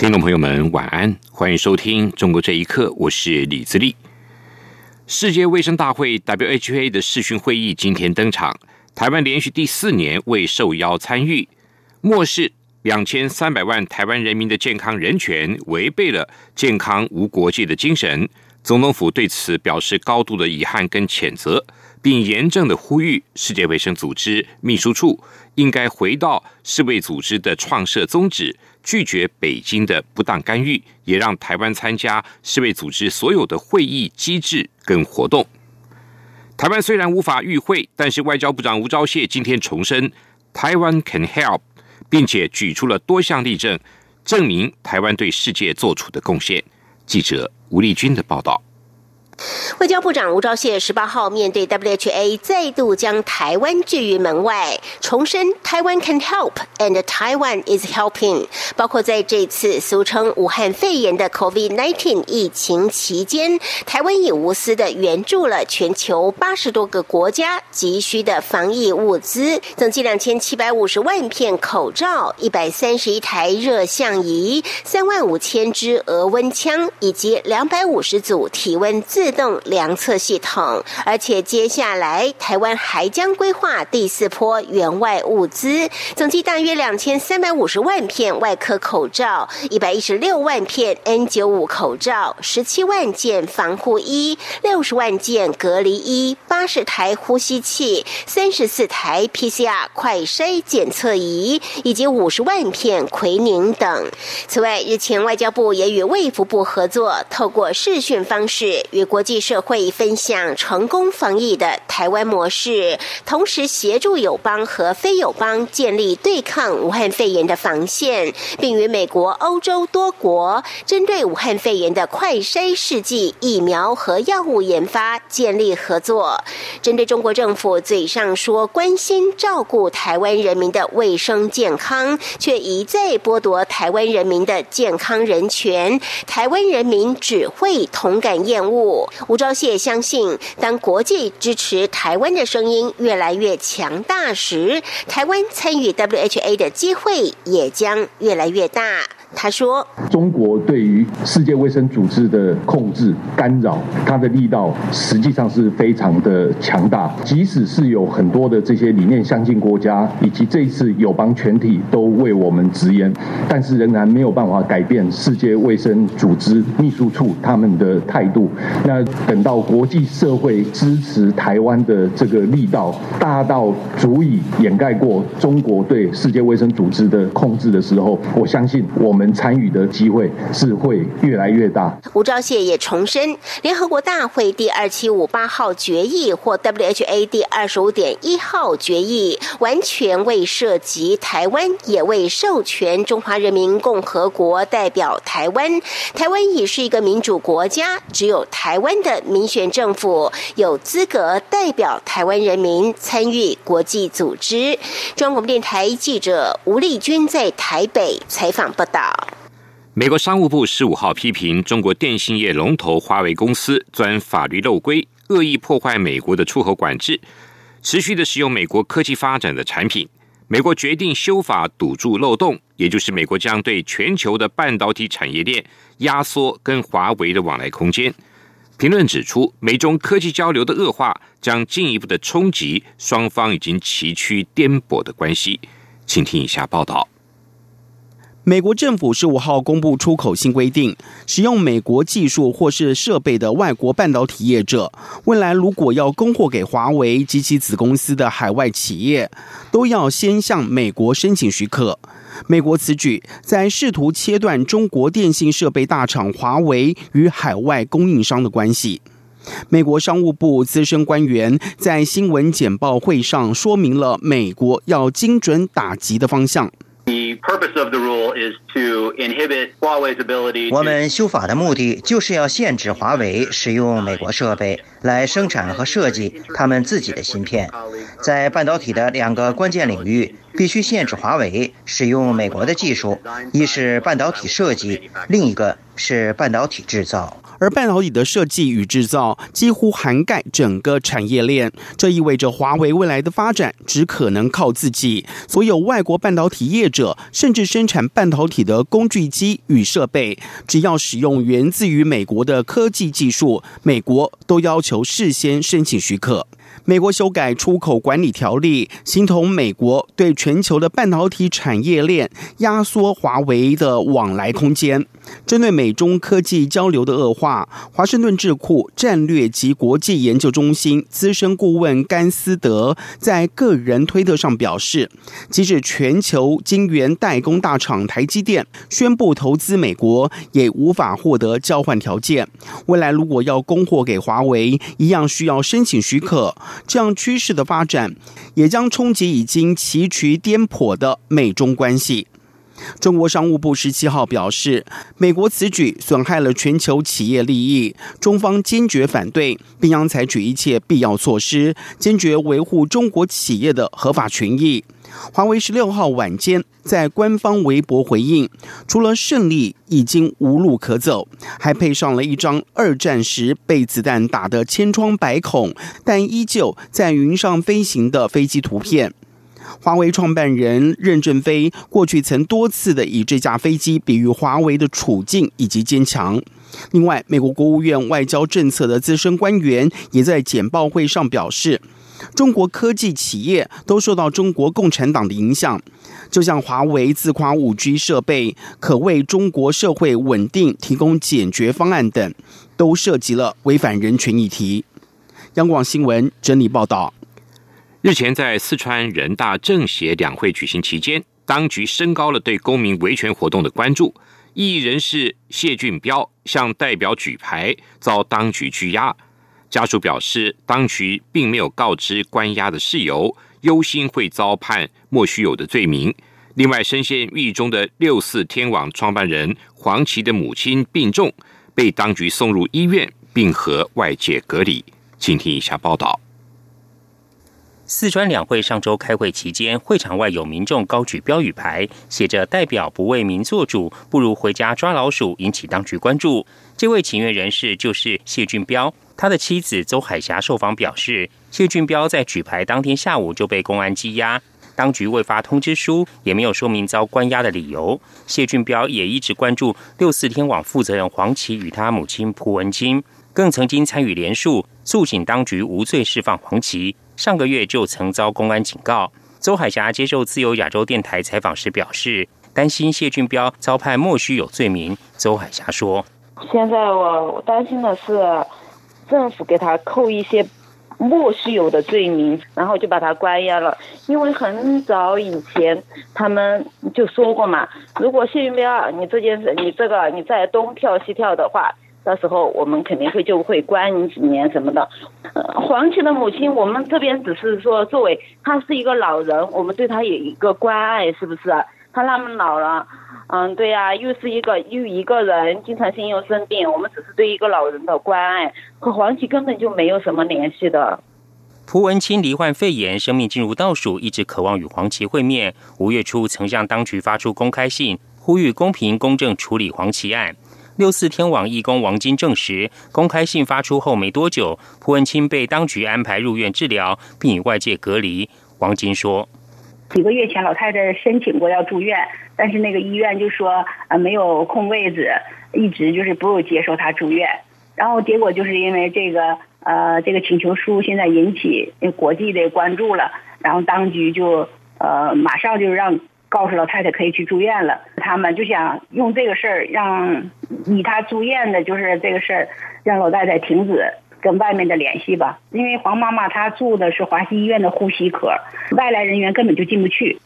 听众朋友们，晚安，欢迎收听《中国这一刻》，我是李自立。世界卫生大会 （WHA） 的视讯会议今天登场，台湾连续第四年未受邀参与，漠视两千三百万台湾人民的健康人权，违背了健康无国界的精神。总统府对此表示高度的遗憾跟谴责，并严正的呼吁世界卫生组织秘书处应该回到世卫组织的创设宗旨。拒绝北京的不当干预，也让台湾参加世卫组织所有的会议机制跟活动。台湾虽然无法与会，但是外交部长吴钊燮今天重申台湾 can help，并且举出了多项例证，证明台湾对世界做出的贡献。记者吴丽君的报道。外交部长吴钊燮十八号面对 WHA 再度将台湾拒于门外，重申台湾 can help and Taiwan is helping。包括在这次俗称武汉肺炎的 COVID-19 疫情期间，台湾已无私的援助了全球八十多个国家急需的防疫物资，总计两千七百五十万片口罩、一百三十一台热像仪、三万五千支额温枪以及两百五十组体温自。动量测系统，而且接下来台湾还将规划第四波援外物资，总计大约两千三百五十万片外科口罩，一百一十六万片 N 九五口罩，十七万件防护衣，六十万件隔离衣，八十台呼吸器，三十四台 PCR 快筛检测仪，以及五十万片奎宁等。此外，日前外交部也与卫福部合作，透过视讯方式与国。国际社会分享成功防疫的台湾模式，同时协助友邦和非友邦建立对抗武汉肺炎的防线，并与美国、欧洲多国针对武汉肺炎的快筛试剂、疫苗和药物研发建立合作。针对中国政府嘴上说关心照顾台湾人民的卫生健康，却一再剥夺台湾人民的健康人权，台湾人民只会同感厌恶。吴钊燮相信，当国际支持台湾的声音越来越强大时，台湾参与 WHA 的机会也将越来越大。他说：“中国对于世界卫生组织的控制干扰，它的力道实际上是非常的强大。即使是有很多的这些理念相近国家，以及这一次友邦全体都为我们直言，但是仍然没有办法改变世界卫生组织秘书处他们的态度。那等到国际社会支持台湾的这个力道大到足以掩盖过中国对世界卫生组织的控制的时候，我相信我们。”们参与的机会是会越来越大。吴钊燮也重申，联合国大会第二七五八号决议或 WHA 第二十五点一号决议，完全未涉及台湾，也未授权中华人民共和国代表台湾。台湾已是一个民主国家，只有台湾的民选政府有资格代表台湾人民参与国际组织。中央广播电台记者吴丽君在台北采访报道。美国商务部十五号批评中国电信业龙头华为公司钻法律漏规，恶意破坏美国的出口管制，持续的使用美国科技发展的产品。美国决定修法堵住漏洞，也就是美国将对全球的半导体产业链压缩跟华为的往来空间。评论指出，美中科技交流的恶化将进一步的冲击双方已经崎岖颠簸的关系。请听以下报道。美国政府十五号公布出口新规定，使用美国技术或是设备的外国半导体业者，未来如果要供货给华为及其子公司的海外企业，都要先向美国申请许可。美国此举在试图切断中国电信设备大厂华为与海外供应商的关系。美国商务部资深官员在新闻简报会上说明了美国要精准打击的方向。The purpose of the rule is to inhibit Huawei's ability. 我们修法的目的就是要限制华为使用美国设备来生产和设计他们自己的芯片，在半导体的两个关键领域，必须限制华为使用美国的技术，一是半导体设计，另一个是半导体制造。而半导体的设计与制造几乎涵盖整个产业链，这意味着华为未来的发展只可能靠自己。所有外国半导体业者，甚至生产半导体的工具机与设备，只要使用源自于美国的科技技术，美国都要求事先申请许可。美国修改出口管理条例，形同美国对全球的半导体产业链压缩华为的往来空间。针对美中科技交流的恶化，华盛顿智库战略及国际研究中心资深顾问甘斯德在个人推特上表示，即使全球晶圆代工大厂台积电宣布投资美国，也无法获得交换条件。未来如果要供货给华为，一样需要申请许可。这样趋势的发展，也将冲击已经崎岖颠簸的美中关系。中国商务部十七号表示，美国此举损害了全球企业利益，中方坚决反对，并将采取一切必要措施，坚决维护中国企业的合法权益。华为十六号晚间在官方微博回应，除了胜利已经无路可走，还配上了一张二战时被子弹打得千疮百孔，但依旧在云上飞行的飞机图片。华为创办人任正非过去曾多次的以这架飞机比喻华为的处境以及坚强。另外，美国国务院外交政策的资深官员也在简报会上表示，中国科技企业都受到中国共产党的影响，就像华为自夸五 G 设备可为中国社会稳定提供解决方案等，都涉及了违反人权议题。央广新闻整理报道。日前，在四川人大政协两会举行期间，当局升高了对公民维权活动的关注。异议人士谢俊彪向代表举牌，遭当局拘押。家属表示，当局并没有告知关押的事由，忧心会遭判莫须有的罪名。另外，深陷狱中的六四天网创办人黄琦的母亲病重，被当局送入医院，并和外界隔离。请听以下报道。四川两会上周开会期间，会场外有民众高举标语牌，写着“代表不为民做主，不如回家抓老鼠”，引起当局关注。这位请愿人士就是谢俊彪，他的妻子邹海霞受访表示，谢俊彪在举牌当天下午就被公安羁押，当局未发通知书，也没有说明遭关押的理由。谢俊彪也一直关注六四天网负责人黄琦与他母亲蒲文清，更曾经参与联署诉请当局无罪释放黄琦。上个月就曾遭公安警告。周海霞接受自由亚洲电台采访时表示，担心谢俊彪遭判莫须有罪名。周海霞说：“现在我担心的是，政府给他扣一些莫须有的罪名，然后就把他关押了。因为很早以前他们就说过嘛，如果谢俊彪你这件事，你这个你再东跳西跳的话。”到时候我们肯定会就会关你几年什么的。呃，黄琦的母亲，我们这边只是说作为他是一个老人，我们对他有一个关爱，是不是？他那么老了，嗯，对呀，又是一个又一个人，经常性又生病，我们只是对一个老人的关爱，和黄琦根本就没有什么联系的。蒲文清罹患肺炎，生命进入倒数，一直渴望与黄琦会面。五月初曾向当局发出公开信，呼吁公平公正处理黄琦案。六四天网义工王金证实，公开信发出后没多久，蒲文清被当局安排入院治疗，并与外界隔离。王金说：“几个月前，老太太申请过要住院，但是那个医院就说啊没有空位子，一直就是不接受她住院。然后结果就是因为这个呃这个请求书现在引起国际的关注了，然后当局就呃马上就让。”告诉老太太可以去住院了，他们就想用这个事儿让以他住院的，就是这个事儿让老太太停止跟外面的联系吧。因为黄妈妈她住的是华西医院的呼吸科，外来人员根本就进不去。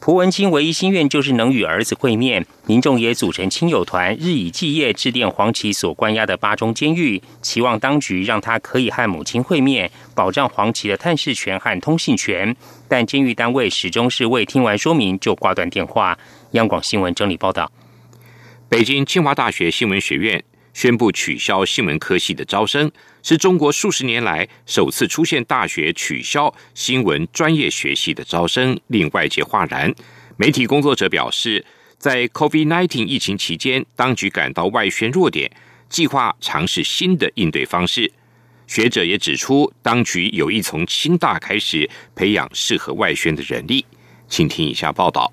蒲文清唯一心愿就是能与儿子会面。民众也组成亲友团，日以继夜致电黄琦所关押的八中监狱，期望当局让他可以和母亲会面，保障黄琦的探视权和通信权。但监狱单位始终是未听完说明就挂断电话。央广新闻整理报道：北京清华大学新闻学院宣布取消新闻科系的招生，是中国数十年来首次出现大学取消新闻专业学系的招生，令外界哗然。媒体工作者表示，在 COVID-19 疫情期间，当局感到外宣弱点，计划尝试新的应对方式。学者也指出，当局有意从清大开始培养适合外宣的人力。请听以下报道。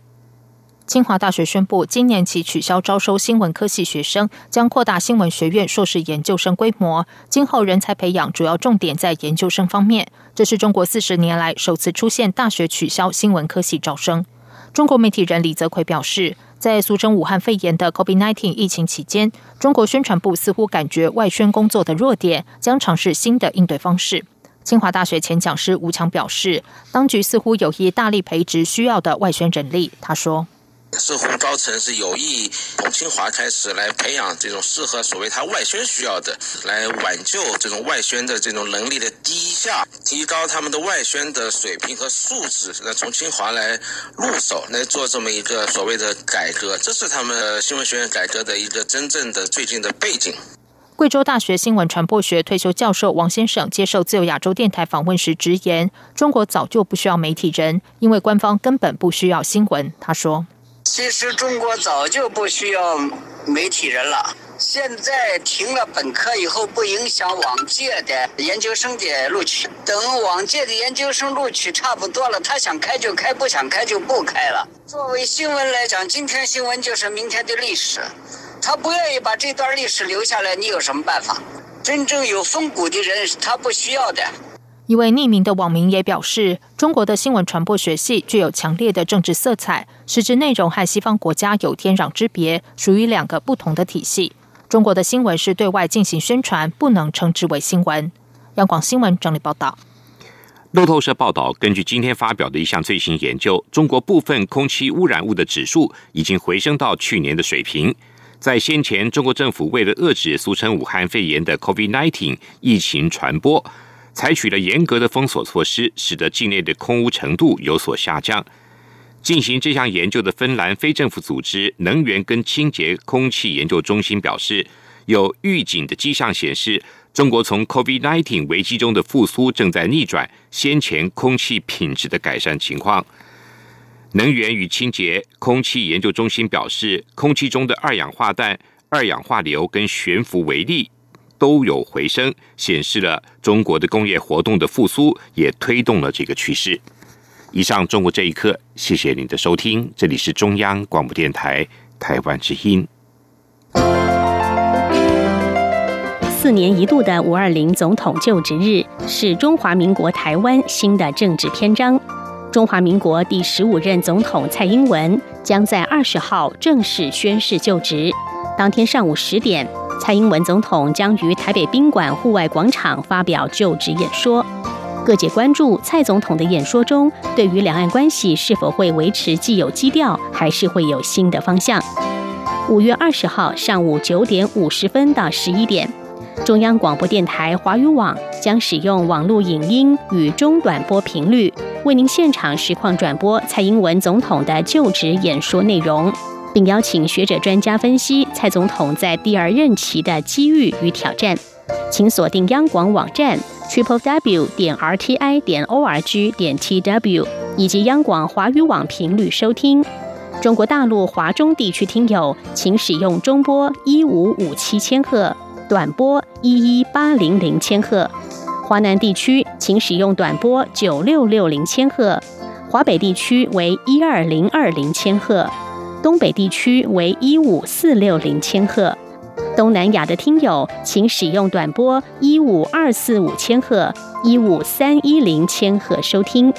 清华大学宣布，今年起取消招收新闻科系学生，将扩大新闻学院硕士研究生规模。今后人才培养主要重点在研究生方面。这是中国四十年来首次出现大学取消新闻科系招生。中国媒体人李泽奎表示，在俗称武汉肺炎的 COVID-19 疫情期间，中国宣传部似乎感觉外宣工作的弱点，将尝试新的应对方式。清华大学前讲师吴强表示，当局似乎有意大力培植需要的外宣人力。他说。似乎高层是有意从清华开始来培养这种适合所谓他外宣需要的，来挽救这种外宣的这种能力的低下，提高他们的外宣的水平和素质。那从清华来入手来做这么一个所谓的改革，这是他们新闻学院改革的一个真正的最近的背景。贵州大学新闻传播学退休教授王先生接受自由亚洲电台访问时直言：“中国早就不需要媒体人，因为官方根本不需要新闻。”他说。其实中国早就不需要媒体人了。现在停了本科以后，不影响往届的研究生的录取。等往届的研究生录取差不多了，他想开就开，不想开就不开了。作为新闻来讲，今天新闻就是明天的历史。他不愿意把这段历史留下来，你有什么办法？真正有风骨的人，他不需要的。一位匿名的网民也表示，中国的新闻传播学系具有强烈的政治色彩，实质内容和西方国家有天壤之别，属于两个不同的体系。中国的新闻是对外进行宣传，不能称之为新闻。央广新闻整理报道。路透社报道，根据今天发表的一项最新研究，中国部分空气污染物的指数已经回升到去年的水平。在先前，中国政府为了遏制俗称武汉肺炎的 COVID-19 疫情传播。采取了严格的封锁措施，使得境内的空污程度有所下降。进行这项研究的芬兰非政府组织能源跟清洁空气研究中心表示，有预警的迹象显示，中国从 COVID-19 危机中的复苏正在逆转先前空气品质的改善情况。能源与清洁空气研究中心表示，空气中的二氧化氮、二氧化硫跟悬浮微粒。都有回升，显示了中国的工业活动的复苏，也推动了这个趋势。以上，中国这一刻，谢谢您的收听，这里是中央广播电台台湾之音。四年一度的五二零总统就职日是中华民国台湾新的政治篇章。中华民国第十五任总统蔡英文将在二十号正式宣誓就职，当天上午十点。蔡英文总统将于台北宾馆户外广场发表就职演说。各界关注蔡总统的演说中，对于两岸关系是否会维持既有基调，还是会有新的方向？五月二十号上午九点五十分到十一点，中央广播电台华语网将使用网络影音与中短波频率，为您现场实况转播蔡英文总统的就职演说内容。并邀请学者专家分析蔡总统在第二任期的机遇与挑战，请锁定央广网站 triple w 点 r t i 点 o r g 点 t w 以及央广华语网频率收听。中国大陆华中地区听友，请使用中波一五五七千赫，短波一一八零零千赫；华南地区请使用短波九六六零千赫，华北地区为一二零二零千赫。东北地区为一五四六零千赫，东南亚的听友请使用短波一五二四五千赫、一五三一零千赫收听。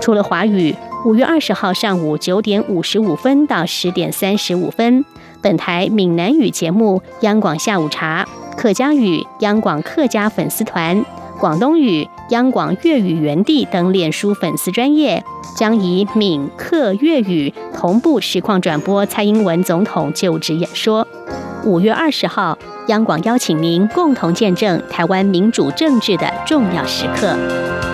除了华语，五月二十号上午九点五十五分到十点三十五分，本台闽南语节目《央广下午茶》，客家语《央广客家粉丝团》，广东语《央广粤语园地等脸书粉丝专业，将以闽客粤语同步实况转播蔡英文总统就职演说。五月二十号，央广邀请您共同见证台湾民主政治的重要时刻。